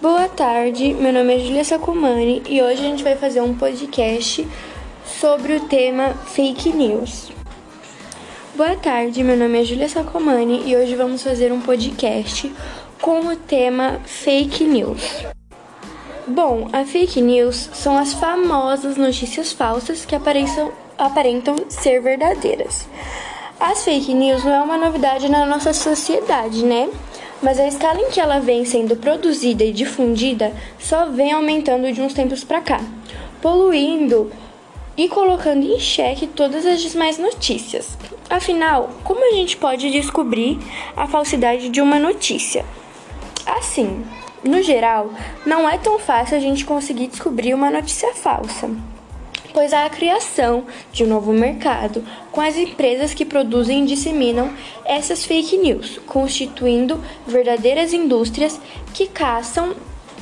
Boa tarde, meu nome é Julia Sacomani e hoje a gente vai fazer um podcast sobre o tema fake news. Boa tarde, meu nome é Julia Sacomani e hoje vamos fazer um podcast com o tema fake news. Bom, a fake news são as famosas notícias falsas que aparentam, aparentam ser verdadeiras. As fake news não é uma novidade na nossa sociedade, né? Mas a escala em que ela vem sendo produzida e difundida só vem aumentando de uns tempos para cá, poluindo e colocando em xeque todas as demais notícias. Afinal, como a gente pode descobrir a falsidade de uma notícia? Assim, no geral, não é tão fácil a gente conseguir descobrir uma notícia falsa pois há a criação de um novo mercado com as empresas que produzem e disseminam essas fake news, constituindo verdadeiras indústrias que caçam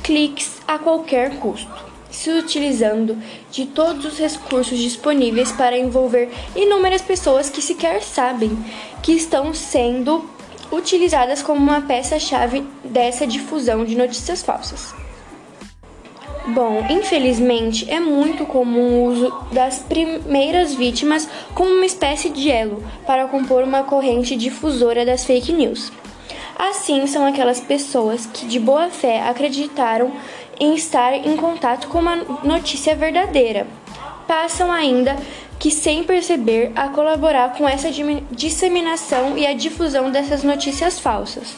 cliques a qualquer custo, se utilizando de todos os recursos disponíveis para envolver inúmeras pessoas que sequer sabem que estão sendo utilizadas como uma peça-chave dessa difusão de notícias falsas. Bom, infelizmente é muito comum o uso das primeiras vítimas como uma espécie de elo para compor uma corrente difusora das fake news. Assim, são aquelas pessoas que de boa fé acreditaram em estar em contato com uma notícia verdadeira. Passam ainda que, sem perceber, a colaborar com essa disseminação e a difusão dessas notícias falsas.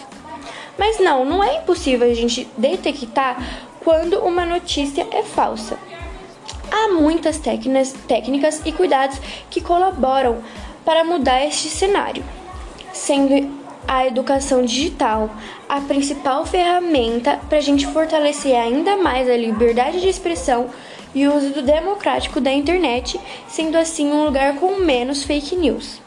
Mas não, não é impossível a gente detectar quando uma notícia é falsa. Há muitas técnicas, técnicas e cuidados que colaboram para mudar este cenário, sendo a educação digital a principal ferramenta para a gente fortalecer ainda mais a liberdade de expressão e o uso democrático da internet, sendo assim um lugar com menos fake news.